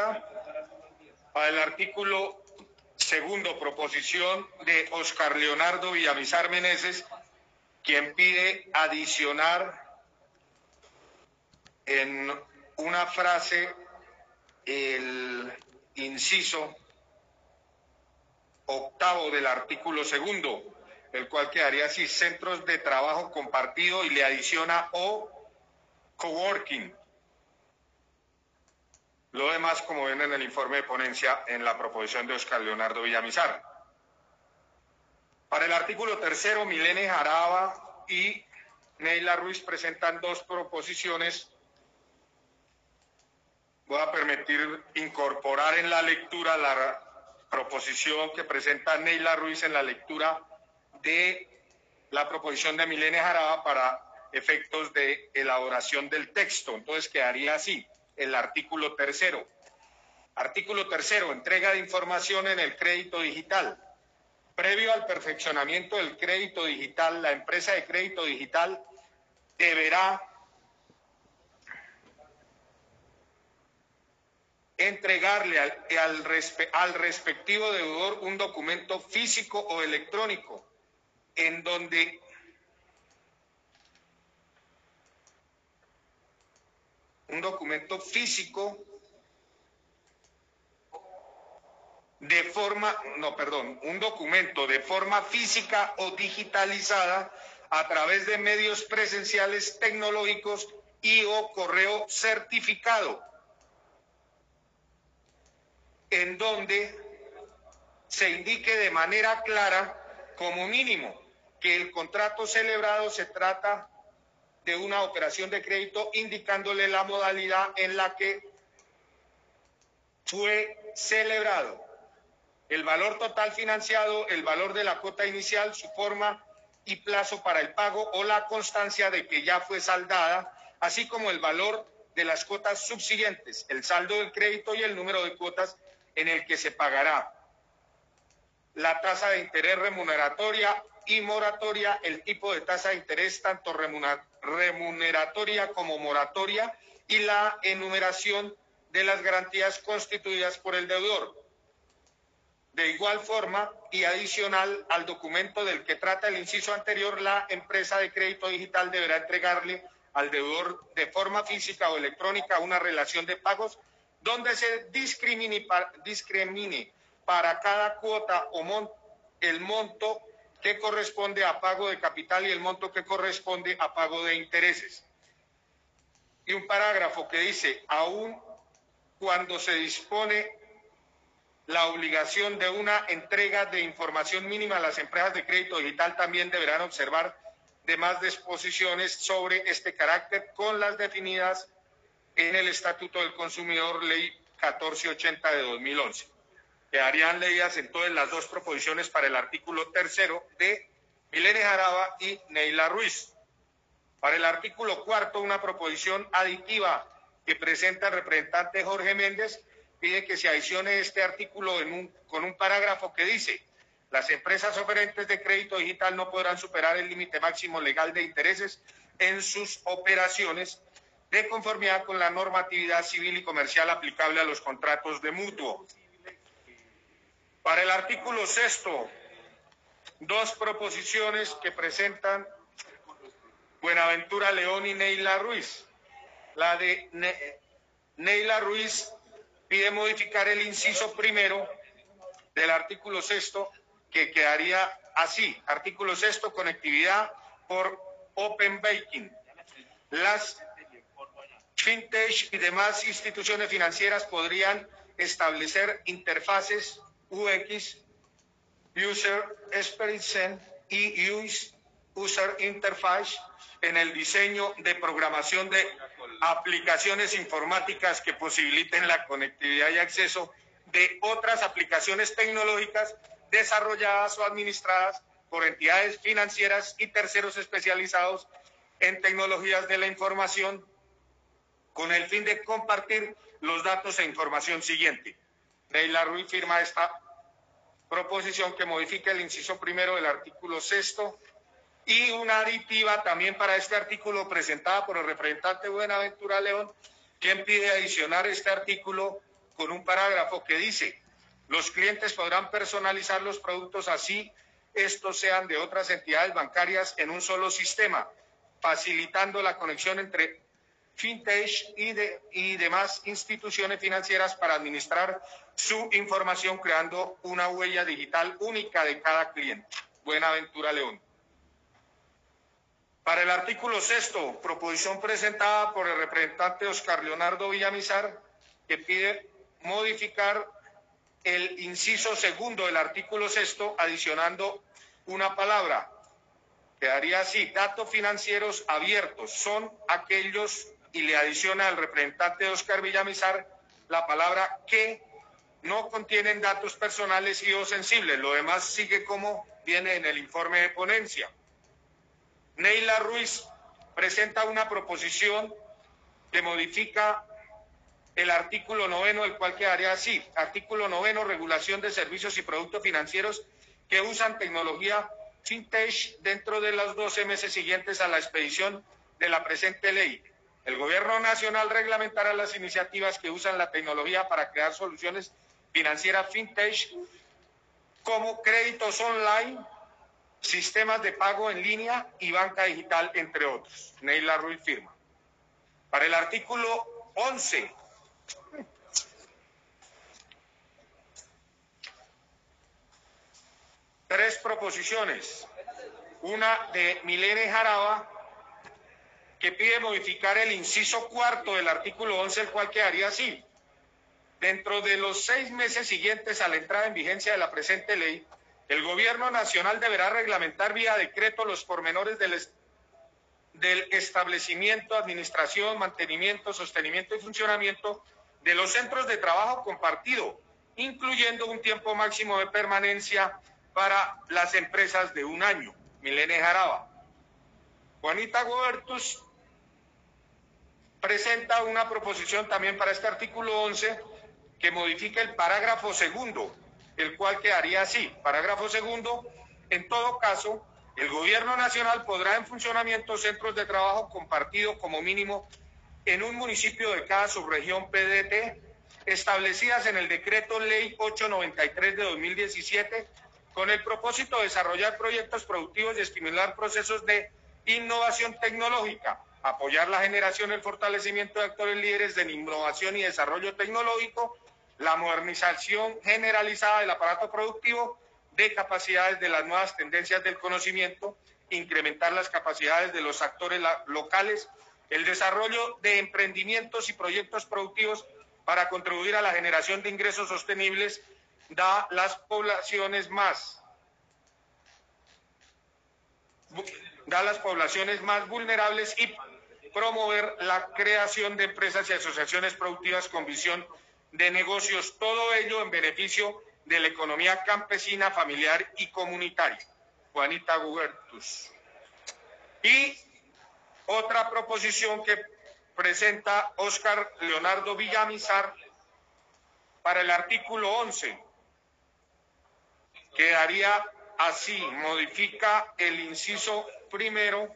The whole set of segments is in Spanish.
cuarta, para el artículo segundo, proposición de Oscar Leonardo Villamizar Meneses, quien pide adicionar en una frase el inciso octavo del artículo segundo, el cual quedaría así, centros de trabajo compartido y le adiciona o coworking. Lo demás, como ven en el informe de ponencia, en la proposición de Oscar Leonardo Villamizar. Para el artículo tercero, Milene Jaraba y Neila Ruiz presentan dos proposiciones. Voy a permitir incorporar en la lectura la proposición que presenta Neila Ruiz en la lectura de la proposición de Milene Jaraba para efectos de elaboración del texto. Entonces quedaría así el artículo tercero. Artículo tercero, entrega de información en el crédito digital. Previo al perfeccionamiento del crédito digital, la empresa de crédito digital deberá entregarle al, al, al, respectivo deudor un documento físico o electrónico en donde un documento físico de forma, no, perdón, un documento de forma física o digitalizada a través de medios presenciales tecnológicos y o correo certificado, en donde se indique de manera clara, como mínimo, que el contrato celebrado se trata de una operación de crédito indicándole la modalidad en la que fue celebrado, el valor total financiado, el valor de la cuota inicial, su forma y plazo para el pago o la constancia de que ya fue saldada, así como el valor de las cuotas subsiguientes, el saldo del crédito y el número de cuotas en el que se pagará. La tasa de interés remuneratoria y moratoria, el tipo de tasa de interés tanto remuneratoria como moratoria y la enumeración de las garantías constituidas por el deudor. De igual forma y adicional al documento del que trata el inciso anterior, la empresa de crédito digital deberá entregarle al deudor de forma física o electrónica una relación de pagos donde se discrimine discrimine para cada cuota o mon, el monto que corresponde a pago de capital y el monto que corresponde a pago de intereses. Y un parágrafo que dice, aún cuando se dispone la obligación de una entrega de información mínima, las empresas de crédito digital también deberán observar demás disposiciones sobre este carácter con las definidas en el Estatuto del Consumidor, Ley 1480 de 2011 quedarían leídas entonces las dos proposiciones para el artículo tercero de Milene Jaraba y Neila Ruiz. Para el artículo cuarto, una proposición aditiva que presenta el representante Jorge Méndez pide que se adicione este artículo con un parágrafo que dice las empresas oferentes de crédito digital no podrán superar el límite máximo legal de intereses en sus operaciones de conformidad con la normatividad civil y comercial aplicable a los contratos de mutuo. Para el artículo sexto, dos proposiciones que presentan Buenaventura León y Neila Ruiz. La de Neila Ruiz pide modificar el inciso primero del artículo sexto, que quedaría así. Artículo sexto, conectividad por Open Banking. Las fintech y demás instituciones financieras podrían establecer interfaces UX, User Experience y User Interface en el diseño de programación de aplicaciones informáticas que posibiliten la conectividad y acceso de otras aplicaciones tecnológicas desarrolladas o administradas por entidades financieras y terceros especializados en tecnologías de la información con el fin de compartir los datos e información siguiente. Neila Ruiz firma esta proposición que modifica el inciso primero del artículo sexto y una aditiva también para este artículo presentada por el representante Buenaventura León, quien pide adicionar este artículo con un parágrafo que dice, los clientes podrán personalizar los productos así estos sean de otras entidades bancarias en un solo sistema, facilitando la conexión entre fintech y, y demás instituciones financieras para administrar su información creando una huella digital única de cada cliente. Buenaventura León. Para el artículo sexto, proposición presentada por el representante Oscar Leonardo Villamizar, que pide modificar el inciso segundo del artículo sexto, adicionando una palabra. Quedaría así, datos financieros abiertos son aquellos, y le adiciona al representante Oscar Villamizar la palabra que no contienen datos personales y o sensibles. Lo demás sigue como viene en el informe de ponencia. Neila Ruiz presenta una proposición que modifica el artículo noveno, el cual quedaría así. Artículo noveno, regulación de servicios y productos financieros que usan tecnología fintech dentro de los 12 meses siguientes a la expedición de la presente ley. El Gobierno Nacional reglamentará las iniciativas que usan la tecnología para crear soluciones financieras fintech como créditos online, sistemas de pago en línea y banca digital, entre otros. Neila Ruiz firma. Para el artículo 11, tres proposiciones. Una de Milene Jaraba, que pide modificar el inciso cuarto del artículo 11, el cual quedaría así. Dentro de los seis meses siguientes a la entrada en vigencia de la presente ley, el Gobierno Nacional deberá reglamentar vía decreto los pormenores del, establecimiento, administración, mantenimiento, sostenimiento y funcionamiento de los centros de trabajo compartido, incluyendo un tiempo máximo de permanencia para las empresas de un año. Milene Jaraba. Juanita Gobertus presenta una proposición también para este artículo 11 que modifica el parágrafo segundo, el cual quedaría así. Parágrafo segundo, en todo caso, el gobierno nacional podrá en funcionamiento centros de trabajo compartidos como mínimo en un municipio de cada subregión PDT establecidas en el decreto ley 893 de 2017 con el propósito de desarrollar proyectos productivos y estimular procesos de innovación tecnológica, apoyar la generación y el fortalecimiento de actores líderes de innovación y desarrollo tecnológico, la modernización generalizada del aparato productivo, de capacidades de las nuevas tendencias del conocimiento, incrementar las capacidades de los actores locales, el desarrollo de emprendimientos y proyectos productivos para contribuir a la generación de ingresos sostenibles da las poblaciones más da las poblaciones más vulnerables y promover la creación de empresas y asociaciones productivas con visión de negocios, todo ello en beneficio de la economía campesina, familiar y comunitaria. Juanita Gubertus. Y otra proposición que presenta Óscar Leonardo Villamizar para el artículo 11 quedaría así, modifica el inciso primero,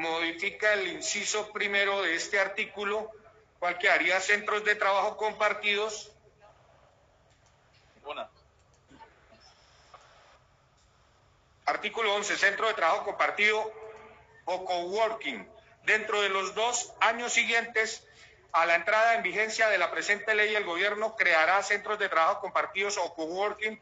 modifica el inciso primero de este artículo, cual quedaría centros de trabajo compartidos. Artículo 11, centro de trabajo compartido o coworking. Dentro de los dos años siguientes a la entrada en vigencia de la presente ley, el gobierno creará centros de trabajo compartidos o coworking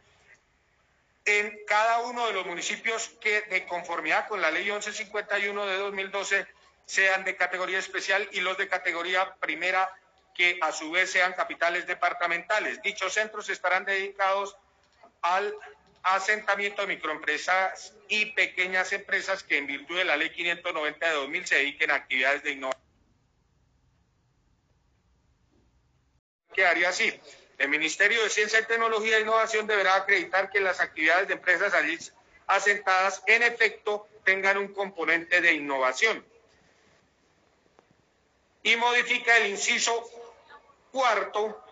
en cada uno de los municipios que, de conformidad con la ley 1151 de 2012, sean de categoría especial y los de categoría primera, que a su vez sean capitales departamentales. Dichos centros estarán dedicados al asentamiento de microempresas y pequeñas empresas que en virtud de la ley 590 de 2000 se dediquen a actividades de innovación quedaría así. El Ministerio de Ciencia Tecnología e Innovación deberá acreditar que las actividades de empresas allí asentadas en efecto tengan un componente de innovación. Y modifica el inciso cuarto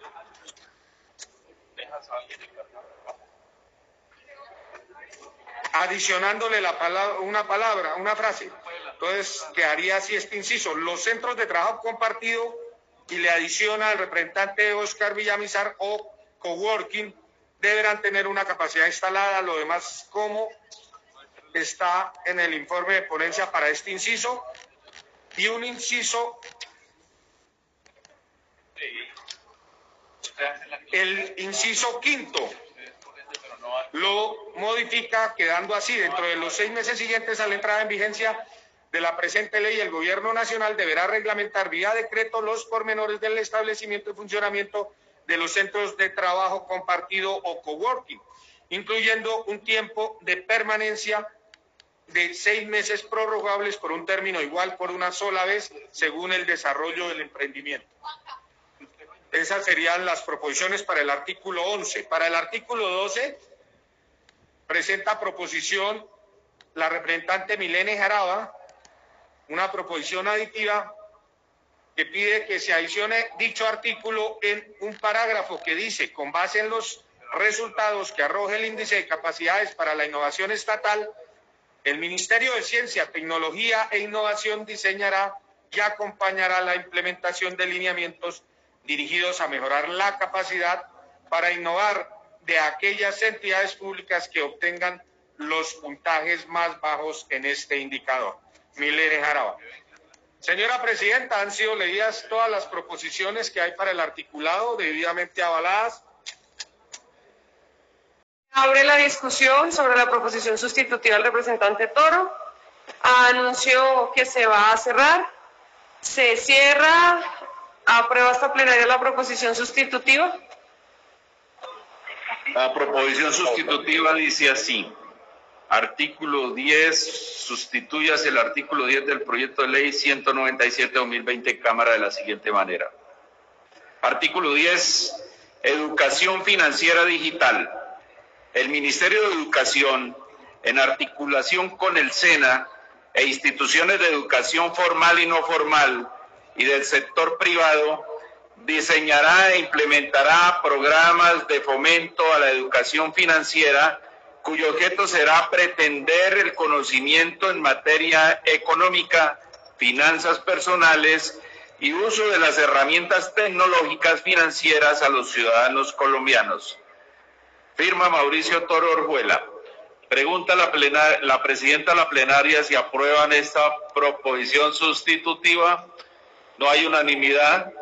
adicionándole la palabra, una palabra, una frase. Entonces, quedaría así este inciso. Los centros de trabajo compartido y le adiciona al representante Oscar Villamizar o coworking deberán tener una capacidad instalada, lo demás como está en el informe de ponencia para este inciso. Y un inciso el inciso quinto lo modifica quedando así. Dentro de los seis meses siguientes a la entrada en vigencia de la presente ley, el Gobierno Nacional deberá reglamentar vía decreto los pormenores del establecimiento y funcionamiento de los centros de trabajo compartido o coworking, incluyendo un tiempo de permanencia de seis meses prorrogables por un término igual por una sola vez, según el desarrollo del emprendimiento. Esas serían las proposiciones para el artículo 11. Para el artículo 12, presenta proposición la representante Milene Jaraba, una proposición aditiva que pide que se adicione dicho artículo en un parágrafo que dice, con base en los resultados que arroje el índice de capacidades para la innovación estatal, el Ministerio de Ciencia, Tecnología e Innovación diseñará y acompañará la implementación de lineamientos dirigidos a mejorar la capacidad para innovar de aquellas entidades públicas que obtengan los puntajes más bajos en este indicador. Milene Jaraba. Señora Presidenta, han sido leídas todas las proposiciones que hay para el articulado debidamente avaladas. Abre la discusión sobre la proposición sustitutiva del representante Toro. Anunció que se va a cerrar. Se cierra. Aprueba esta plenaria la proposición sustitutiva. La proposición sustitutiva dice así. Artículo 10, sustituyas el artículo 10 del proyecto de ley 197-2020 Cámara de la siguiente manera. Artículo 10, educación financiera digital. El Ministerio de Educación, en articulación con el SENA e instituciones de educación formal y no formal y del sector privado, diseñará e implementará programas de fomento a la educación financiera cuyo objeto será pretender el conocimiento en materia económica, finanzas personales y uso de las herramientas tecnológicas financieras a los ciudadanos colombianos. Firma Mauricio Toro Orjuela. Pregunta la, la presidenta de la plenaria si aprueban esta proposición sustitutiva. No hay unanimidad.